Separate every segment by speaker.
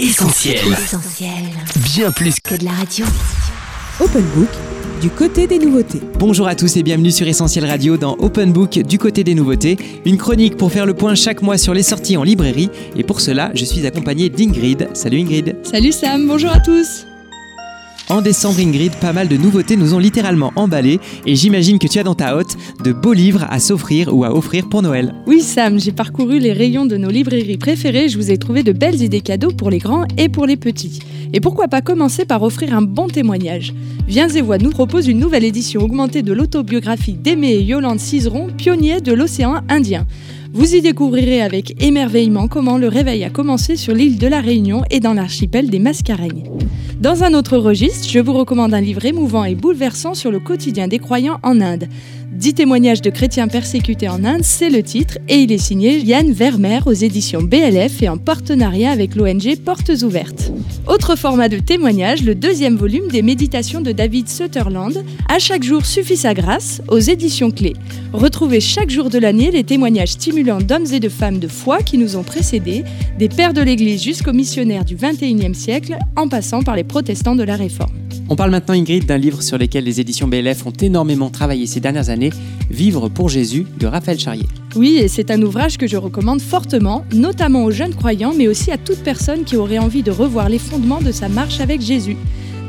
Speaker 1: Essentiel. Bien plus
Speaker 2: que de la radio.
Speaker 3: Open Book, du côté des nouveautés.
Speaker 1: Bonjour à tous et bienvenue sur Essentiel Radio dans Open Book du côté des nouveautés, une chronique pour faire le point chaque mois sur les sorties en librairie. Et pour cela, je suis accompagné d'Ingrid. Salut Ingrid.
Speaker 4: Salut Sam, bonjour à tous.
Speaker 1: En décembre, Ingrid, pas mal de nouveautés nous ont littéralement emballés et j'imagine que tu as dans ta hotte de beaux livres à s'offrir ou à offrir pour Noël.
Speaker 4: Oui Sam, j'ai parcouru les rayons de nos librairies préférées, je vous ai trouvé de belles idées cadeaux pour les grands et pour les petits. Et pourquoi pas commencer par offrir un bon témoignage? Viens et vois nous propose une nouvelle édition augmentée de l'autobiographie d'Aimé et Yolande Cizeron, pionniers de l'océan Indien. Vous y découvrirez avec émerveillement comment le réveil a commencé sur l'île de la Réunion et dans l'archipel des Mascareignes. Dans un autre registre, je vous recommande un livre émouvant et bouleversant sur le quotidien des croyants en Inde. 10 témoignages de chrétiens persécutés en Inde, c'est le titre, et il est signé Yann Vermeer aux éditions BLF et en partenariat avec l'ONG Portes Ouvertes. Autre format de témoignage, le deuxième volume des méditations de David Sutherland, À chaque jour suffit sa grâce, aux éditions Clés. Retrouvez chaque jour de l'année les témoignages stimulants d'hommes et de femmes de foi qui nous ont précédés, des pères de l'Église jusqu'aux missionnaires du XXIe siècle, en passant par les protestants de la Réforme.
Speaker 1: On parle maintenant, Ingrid, d'un livre sur lequel les éditions BLF ont énormément travaillé ces dernières années, Vivre pour Jésus de Raphaël Charrier.
Speaker 4: Oui, et c'est un ouvrage que je recommande fortement, notamment aux jeunes croyants, mais aussi à toute personne qui aurait envie de revoir les fondements de sa marche avec Jésus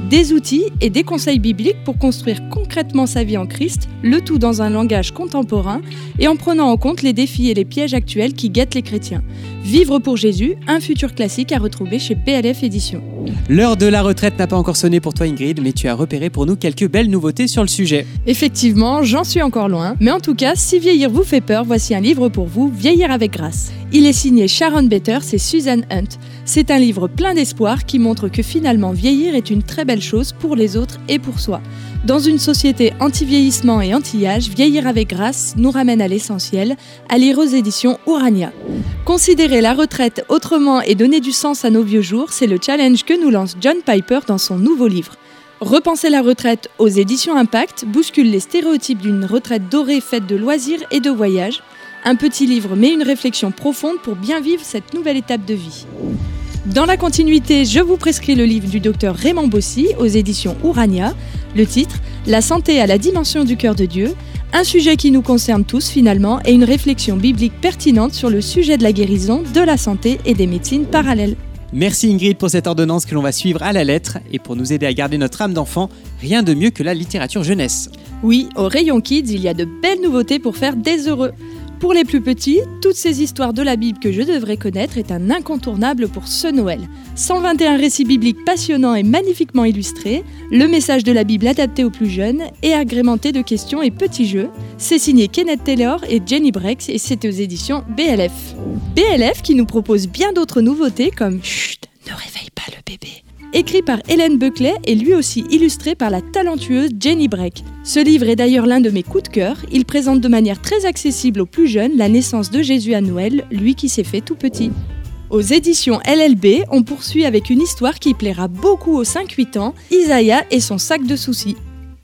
Speaker 4: des outils et des conseils bibliques pour construire concrètement sa vie en Christ, le tout dans un langage contemporain et en prenant en compte les défis et les pièges actuels qui guettent les chrétiens. Vivre pour Jésus, un futur classique à retrouver chez PLF Éditions.
Speaker 1: L'heure de la retraite n'a pas encore sonné pour toi Ingrid, mais tu as repéré pour nous quelques belles nouveautés sur le sujet.
Speaker 4: Effectivement, j'en suis encore loin, mais en tout cas, si vieillir vous fait peur, voici un livre pour vous, Vieillir avec grâce. Il est signé Sharon Betters et Susan Hunt. C'est un livre plein d'espoir qui montre que finalement vieillir est une très belle chose pour les autres et pour soi. Dans une société anti-vieillissement et anti-âge, Vieillir avec grâce nous ramène à l'essentiel, à lire aux éditions Urania. Considérer la retraite autrement et donner du sens à nos vieux jours, c'est le challenge que nous lance John Piper dans son nouveau livre. Repenser la retraite aux éditions Impact bouscule les stéréotypes d'une retraite dorée faite de loisirs et de voyages. Un petit livre mais une réflexion profonde pour bien vivre cette nouvelle étape de vie. Dans la continuité, je vous prescris le livre du docteur Raymond Bossy aux éditions Urania. Le titre La santé à la dimension du cœur de Dieu, un sujet qui nous concerne tous finalement et une réflexion biblique pertinente sur le sujet de la guérison, de la santé et des médecines parallèles.
Speaker 1: Merci Ingrid pour cette ordonnance que l'on va suivre à la lettre et pour nous aider à garder notre âme d'enfant, rien de mieux que la littérature jeunesse.
Speaker 4: Oui, au rayon Kids, il y a de belles nouveautés pour faire des heureux. Pour les plus petits, toutes ces histoires de la Bible que je devrais connaître est un incontournable pour ce Noël. 121 récits bibliques passionnants et magnifiquement illustrés, le message de la Bible adapté aux plus jeunes et agrémenté de questions et petits jeux. C'est signé Kenneth Taylor et Jenny Brex et c'est aux éditions BLF. BLF qui nous propose bien d'autres nouveautés comme Chut, ne réveille pas le bébé écrit par Hélène Buckley et lui aussi illustré par la talentueuse Jenny Breck. Ce livre est d'ailleurs l'un de mes coups de cœur. Il présente de manière très accessible aux plus jeunes la naissance de Jésus à Noël, lui qui s'est fait tout petit. Aux éditions LLB, on poursuit avec une histoire qui plaira beaucoup aux 5-8 ans, Isaiah et son sac de soucis.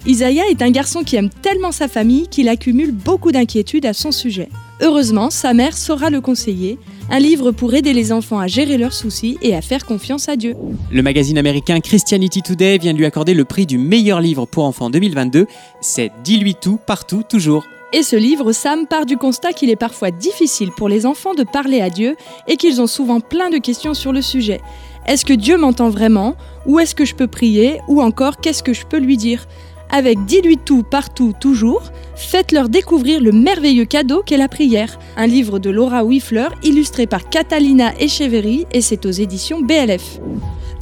Speaker 4: Isaiah est un garçon qui aime tellement sa famille qu'il accumule beaucoup d'inquiétudes à son sujet. Heureusement, sa mère saura le conseiller, un livre pour aider les enfants à gérer leurs soucis et à faire confiance à Dieu.
Speaker 1: Le magazine américain Christianity Today vient de lui accorder le prix du meilleur livre pour enfants 2022. C'est Dis-lui tout, partout, toujours.
Speaker 4: Et ce livre, Sam part du constat qu'il est parfois difficile pour les enfants de parler à Dieu et qu'ils ont souvent plein de questions sur le sujet. Est-ce que Dieu m'entend vraiment? Où est-ce que je peux prier? Ou encore, qu'est-ce que je peux lui dire? Avec Dis-lui tout, partout, toujours, faites-leur découvrir le merveilleux cadeau qu'est la prière, un livre de Laura Wiffler illustré par Catalina Echeverry et c'est aux éditions BLF.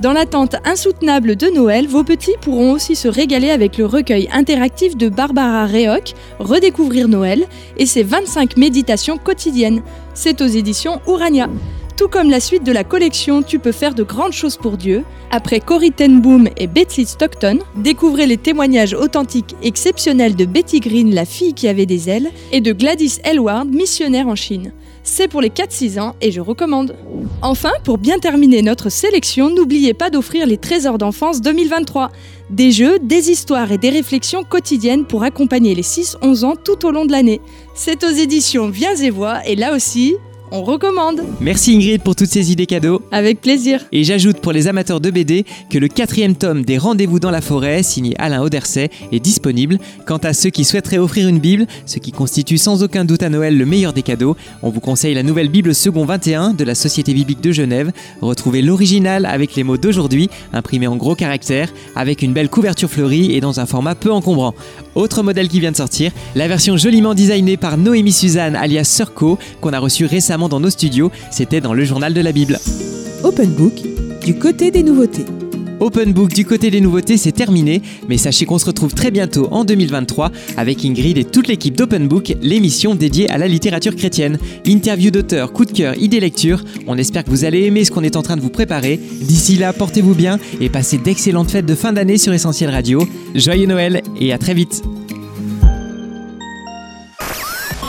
Speaker 4: Dans l'attente insoutenable de Noël, vos petits pourront aussi se régaler avec le recueil interactif de Barbara Rehoc, Redécouvrir Noël, et ses 25 méditations quotidiennes. C'est aux éditions Urania. Tout comme la suite de la collection Tu peux faire de grandes choses pour Dieu, après Corrie ten Boom et Betsy Stockton, découvrez les témoignages authentiques exceptionnels de Betty Green, la fille qui avait des ailes, et de Gladys Elward, missionnaire en Chine. C'est pour les 4-6 ans et je recommande. Enfin, pour bien terminer notre sélection, n'oubliez pas d'offrir les trésors d'enfance 2023. Des jeux, des histoires et des réflexions quotidiennes pour accompagner les 6-11 ans tout au long de l'année. C'est aux éditions Viens et Vois et là aussi, on recommande.
Speaker 1: Merci Ingrid pour toutes ces idées cadeaux.
Speaker 4: Avec plaisir.
Speaker 1: Et j'ajoute pour les amateurs de BD que le quatrième tome des Rendez-vous dans la forêt, signé Alain Auderset, est disponible. Quant à ceux qui souhaiteraient offrir une Bible, ce qui constitue sans aucun doute à Noël le meilleur des cadeaux, on vous conseille la nouvelle Bible Second 21 de la Société biblique de Genève. Retrouvez l'original avec les mots d'aujourd'hui, imprimés en gros caractères, avec une belle couverture fleurie et dans un format peu encombrant. Autre modèle qui vient de sortir, la version joliment designée par Noémie Suzanne alias Surco, qu'on a reçue récemment dans nos studios, c'était dans le journal de la Bible.
Speaker 3: Open Book, du côté des nouveautés.
Speaker 1: Open Book du côté des nouveautés, c'est terminé, mais sachez qu'on se retrouve très bientôt en 2023 avec Ingrid et toute l'équipe d'Open Book, l'émission dédiée à la littérature chrétienne. Interview d'auteurs, coup de cœur, idées lecture. On espère que vous allez aimer ce qu'on est en train de vous préparer. D'ici là, portez-vous bien et passez d'excellentes fêtes de fin d'année sur Essentiel Radio. Joyeux Noël et à très vite.